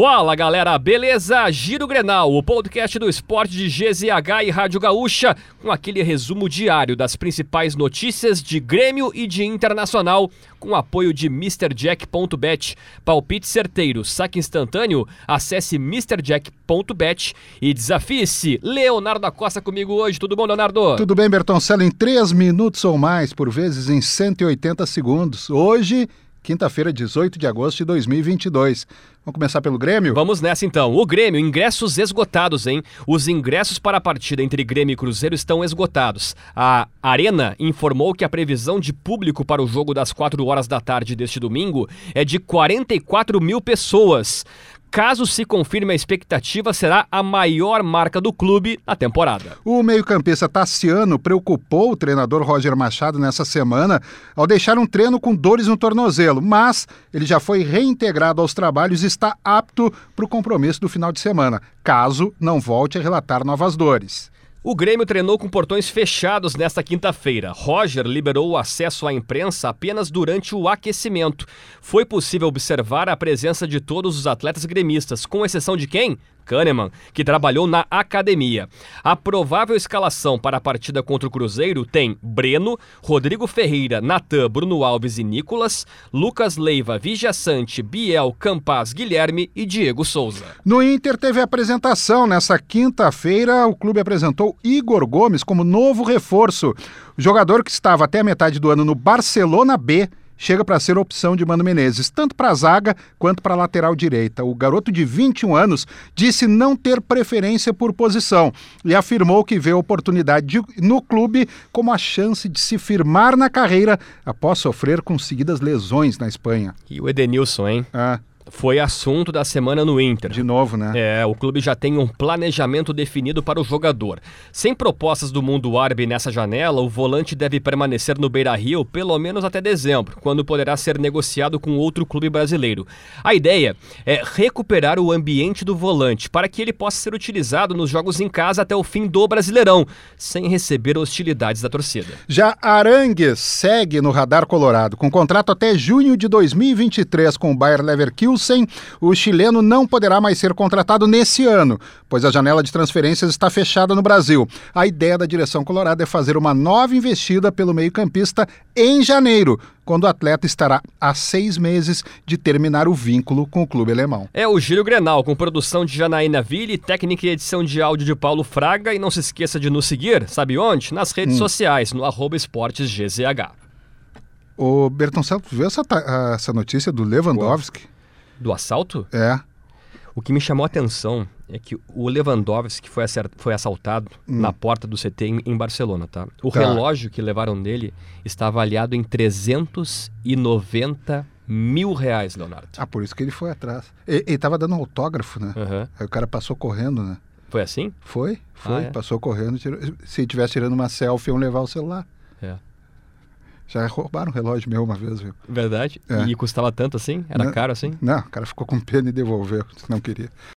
Fala galera, beleza? Giro Grenal, o podcast do esporte de GZH e Rádio Gaúcha, com aquele resumo diário das principais notícias de Grêmio e de Internacional, com apoio de MrJack.bet. Palpite certeiro, saque instantâneo, acesse MrJack.bet e desafie-se. Leonardo da Costa comigo hoje, tudo bom, Leonardo? Tudo bem, Bertoncello, em 3 minutos ou mais, por vezes em 180 segundos. Hoje quinta-feira, 18 de agosto de 2022. Vamos começar pelo Grêmio? Vamos nessa então. O Grêmio, ingressos esgotados, hein? Os ingressos para a partida entre Grêmio e Cruzeiro estão esgotados. A Arena informou que a previsão de público para o jogo das 4 horas da tarde deste domingo é de 44 mil pessoas. Caso se confirme a expectativa, será a maior marca do clube na temporada. O meio-campista Tassiano preocupou o treinador Roger Machado nessa semana ao deixar um treino com dores no tornozelo, mas ele já foi reintegrado aos trabalhos e está apto para o compromisso do final de semana, caso não volte a relatar novas dores. O Grêmio treinou com portões fechados nesta quinta-feira. Roger liberou o acesso à imprensa apenas durante o aquecimento. Foi possível observar a presença de todos os atletas gremistas, com exceção de quem? Kahneman, que trabalhou na academia. A provável escalação para a partida contra o Cruzeiro tem Breno, Rodrigo Ferreira, Natan, Bruno Alves e Nicolas, Lucas Leiva, Vigia Sante, Biel, Campaz, Guilherme e Diego Souza. No Inter teve apresentação. Nessa quinta-feira, o clube apresentou Igor Gomes como novo reforço. Jogador que estava até a metade do ano no Barcelona B chega para ser opção de Mano Menezes, tanto para a zaga quanto para a lateral direita. O garoto de 21 anos disse não ter preferência por posição e afirmou que vê a oportunidade de, no clube como a chance de se firmar na carreira após sofrer com seguidas lesões na Espanha. E o Edenilson, hein? Ah foi assunto da semana no Inter. De novo, né? É, o clube já tem um planejamento definido para o jogador. Sem propostas do mundo árabe nessa janela, o volante deve permanecer no Beira Rio pelo menos até dezembro, quando poderá ser negociado com outro clube brasileiro. A ideia é recuperar o ambiente do volante para que ele possa ser utilizado nos jogos em casa até o fim do Brasileirão, sem receber hostilidades da torcida. Já Arangues segue no radar colorado, com contrato até junho de 2023 com o Bayer Leverkusen o chileno não poderá mais ser contratado nesse ano, pois a janela de transferências está fechada no Brasil. A ideia da direção colorada é fazer uma nova investida pelo meio-campista em janeiro, quando o atleta estará há seis meses de terminar o vínculo com o clube alemão. É o Giro Grenal, com produção de Janaína Ville, técnica e edição de áudio de Paulo Fraga. E não se esqueça de nos seguir, sabe onde? Nas redes hum. sociais, no arroba esportesgzh. O Bertoncello, viu essa, essa notícia do Lewandowski? Uou. Do assalto? É. O que me chamou a atenção é que o Lewandowski foi, foi assaltado hum. na porta do CT em, em Barcelona, tá? O tá. relógio que levaram dele está avaliado em 390 mil reais, Leonardo. Ah, por isso que ele foi atrás. Ele, estava dando um autógrafo, né? Uhum. Aí o cara passou correndo, né? Foi assim? Foi, foi. Ah, é? Passou correndo. Tirou... Se estivesse tirando uma selfie, iam levar o celular. É. Já roubaram um relógio meu uma vez, viu? Verdade? É. E custava tanto assim? Era não, caro assim? Não, o cara ficou com pena e devolveu, não queria.